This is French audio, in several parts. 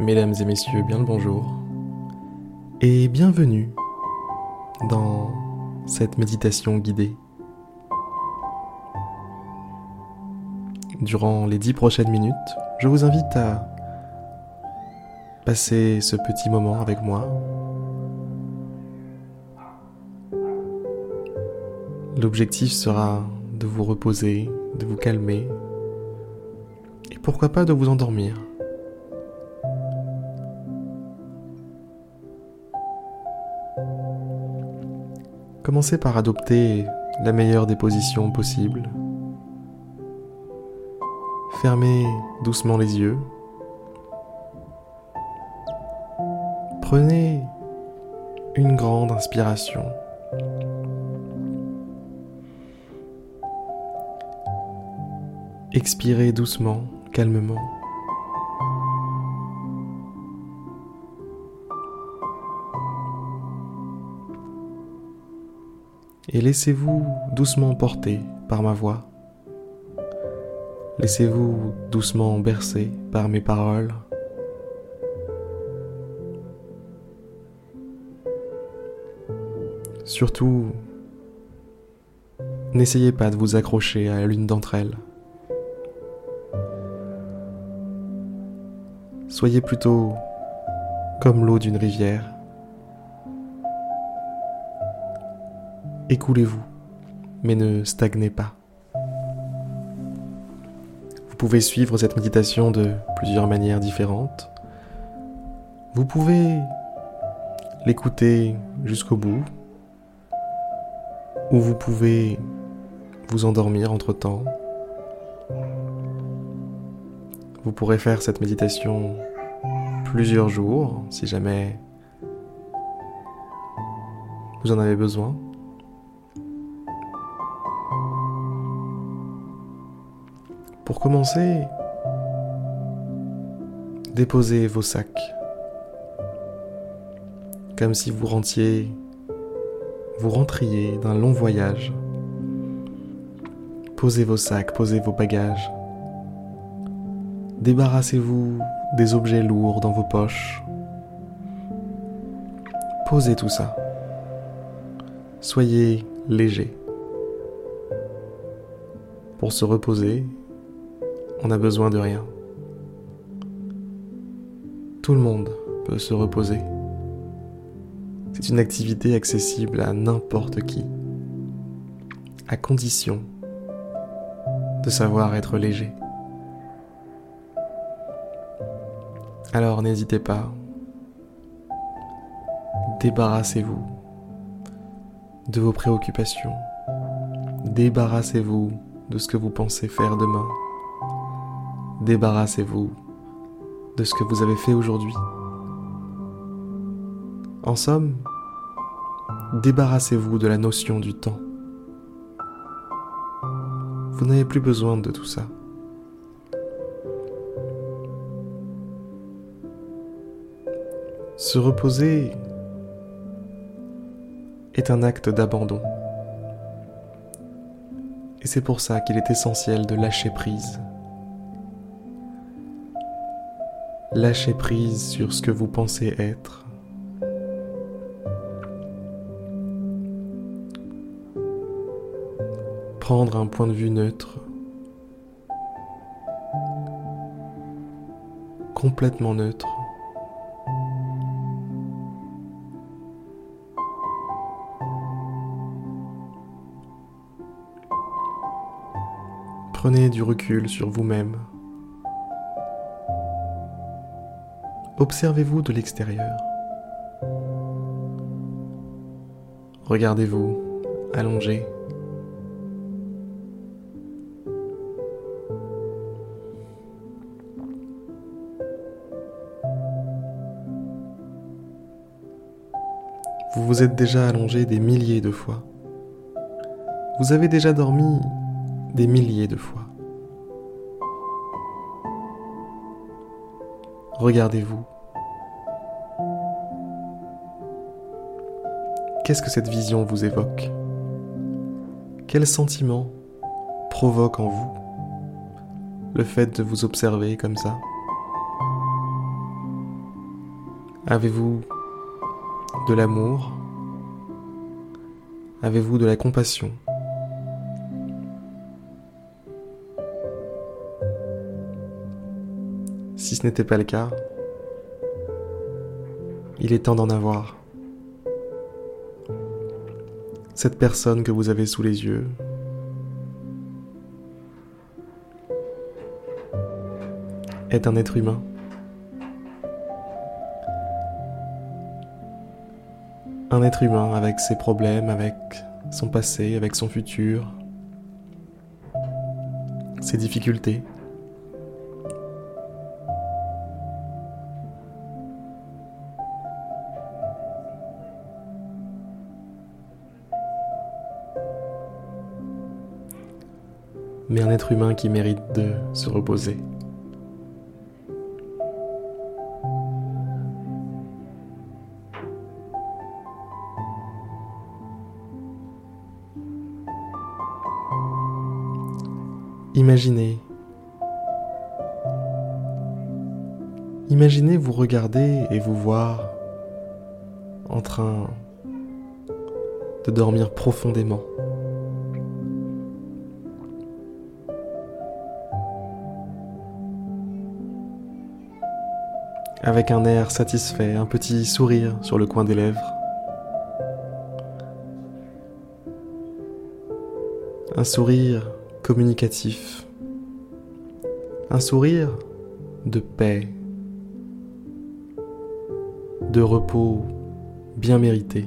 Mesdames et messieurs, bien le bonjour et bienvenue dans cette méditation guidée. Durant les dix prochaines minutes, je vous invite à passer ce petit moment avec moi. L'objectif sera de vous reposer, de vous calmer et pourquoi pas de vous endormir. Commencez par adopter la meilleure des positions possibles. Fermez doucement les yeux. Prenez une grande inspiration. Expirez doucement, calmement. Et laissez-vous doucement porter par ma voix. Laissez-vous doucement bercer par mes paroles. Surtout, n'essayez pas de vous accrocher à l'une d'entre elles. Soyez plutôt comme l'eau d'une rivière. Écoulez-vous, mais ne stagnez pas. Vous pouvez suivre cette méditation de plusieurs manières différentes. Vous pouvez l'écouter jusqu'au bout, ou vous pouvez vous endormir entre-temps. Vous pourrez faire cette méditation plusieurs jours si jamais vous en avez besoin. Pour commencer, déposez vos sacs, comme si vous rentiez, vous rentriez d'un long voyage. Posez vos sacs, posez vos bagages. Débarrassez-vous des objets lourds dans vos poches. Posez tout ça. Soyez léger. Pour se reposer, on n'a besoin de rien. Tout le monde peut se reposer. C'est une activité accessible à n'importe qui, à condition de savoir être léger. Alors n'hésitez pas, débarrassez-vous de vos préoccupations, débarrassez-vous de ce que vous pensez faire demain débarrassez-vous de ce que vous avez fait aujourd'hui. En somme, débarrassez-vous de la notion du temps. Vous n'avez plus besoin de tout ça. Se reposer est un acte d'abandon. Et c'est pour ça qu'il est essentiel de lâcher prise. Lâchez prise sur ce que vous pensez être. Prendre un point de vue neutre. Complètement neutre. Prenez du recul sur vous-même. Observez-vous de l'extérieur. Regardez-vous allongé. Vous vous êtes déjà allongé des milliers de fois. Vous avez déjà dormi des milliers de fois. Regardez-vous. Qu'est-ce que cette vision vous évoque? Quel sentiment provoque en vous le fait de vous observer comme ça? Avez-vous de l'amour? Avez-vous de la compassion? Si ce n'était pas le cas, il est temps d'en avoir. Cette personne que vous avez sous les yeux, est un être humain. Un être humain avec ses problèmes, avec son passé, avec son futur, ses difficultés. Mais un être humain qui mérite de se reposer. Imaginez. Imaginez vous regarder et vous voir en train de dormir profondément. Avec un air satisfait, un petit sourire sur le coin des lèvres. Un sourire communicatif. Un sourire de paix, de repos bien mérité.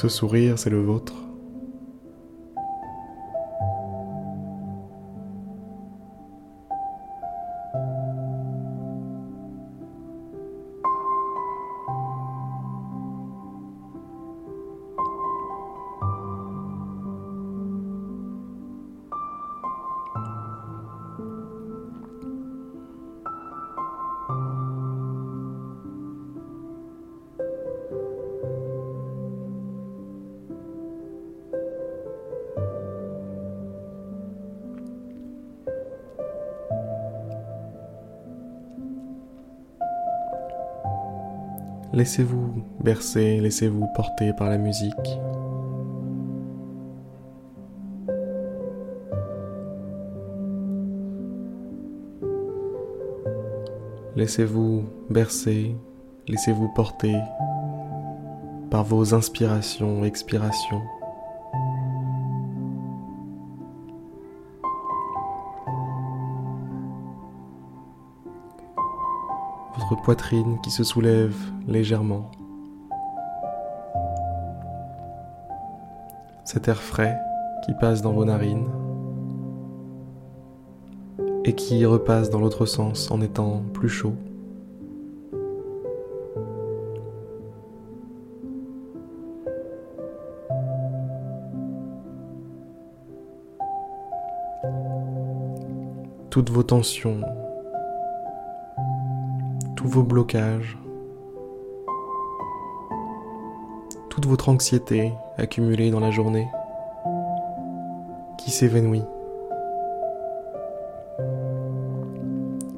Ce sourire, c'est le vôtre. Laissez-vous bercer, laissez-vous porter par la musique. Laissez-vous bercer, laissez-vous porter par vos inspirations, expirations. Poitrine qui se soulève légèrement. Cet air frais qui passe dans vos narines et qui repasse dans l'autre sens en étant plus chaud. Toutes vos tensions, vos blocages, toute votre anxiété accumulée dans la journée qui s'évanouit,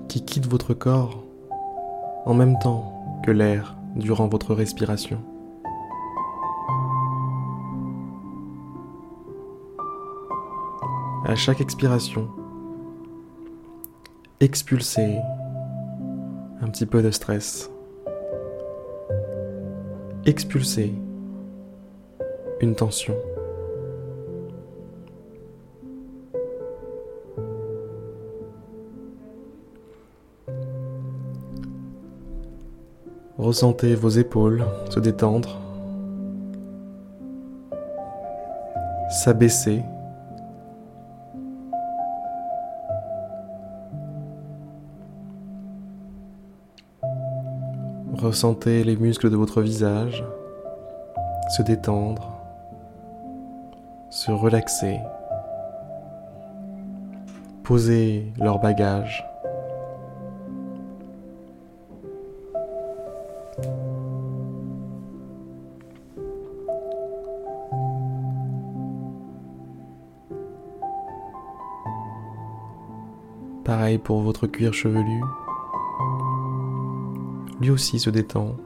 qui quitte votre corps en même temps que l'air durant votre respiration. À chaque expiration, expulsez un petit peu de stress. Expulser une tension. Ressentez vos épaules se détendre, s'abaisser Ressentez les muscles de votre visage se détendre, se relaxer, poser leur bagage. Pareil pour votre cuir chevelu. Lui aussi se détend,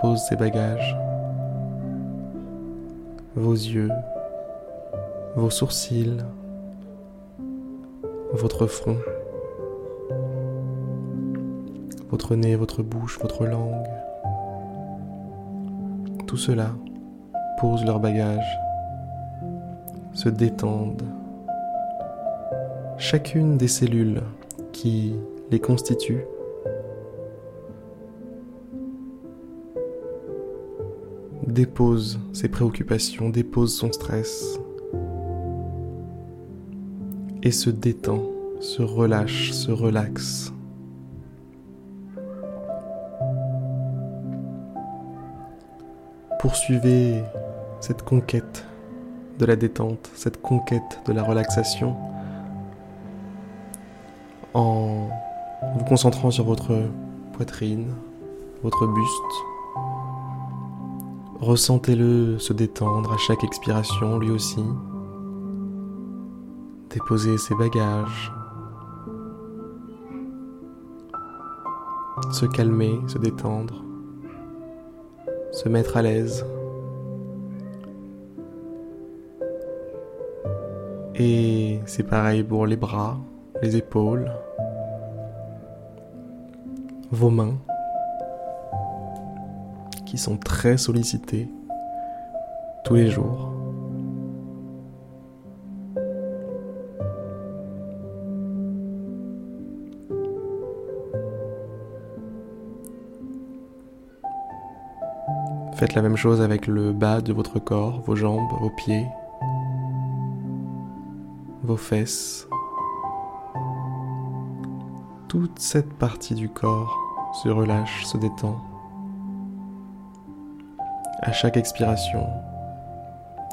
pose ses bagages. Vos yeux, vos sourcils, votre front, votre nez, votre bouche, votre langue. Tout cela pose leur bagage, se détendent. Chacune des cellules qui les constituent dépose ses préoccupations, dépose son stress et se détend, se relâche, se relaxe. Poursuivez cette conquête de la détente, cette conquête de la relaxation en vous concentrant sur votre poitrine, votre buste. Ressentez-le se détendre à chaque expiration lui aussi. Déposer ses bagages. Se calmer, se détendre se mettre à l'aise. Et c'est pareil pour les bras, les épaules, vos mains sont très sollicitées tous les jours. Faites la même chose avec le bas de votre corps, vos jambes, vos pieds, vos fesses. Toute cette partie du corps se relâche, se détend. À chaque expiration,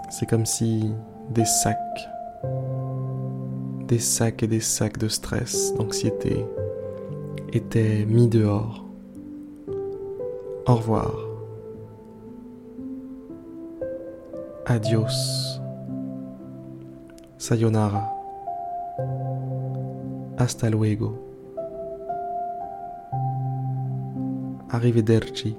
c'est comme si des sacs, des sacs et des sacs de stress, d'anxiété étaient mis dehors. Au revoir. Adios. Sayonara. Hasta luego. Arrivederci.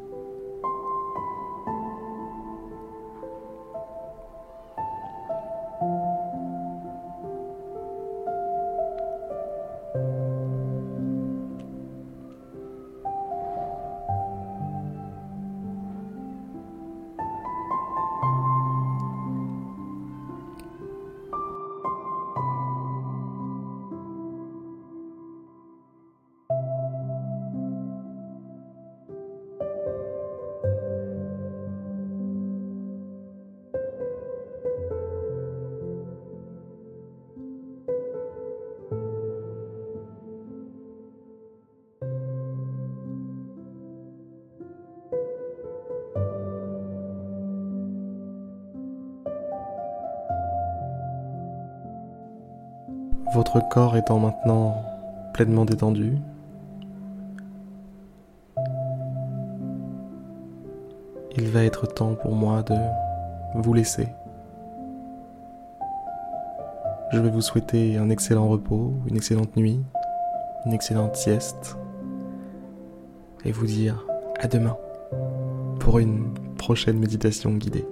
Votre corps étant maintenant pleinement détendu, il va être temps pour moi de vous laisser. Je vais vous souhaiter un excellent repos, une excellente nuit, une excellente sieste et vous dire à demain pour une prochaine méditation guidée.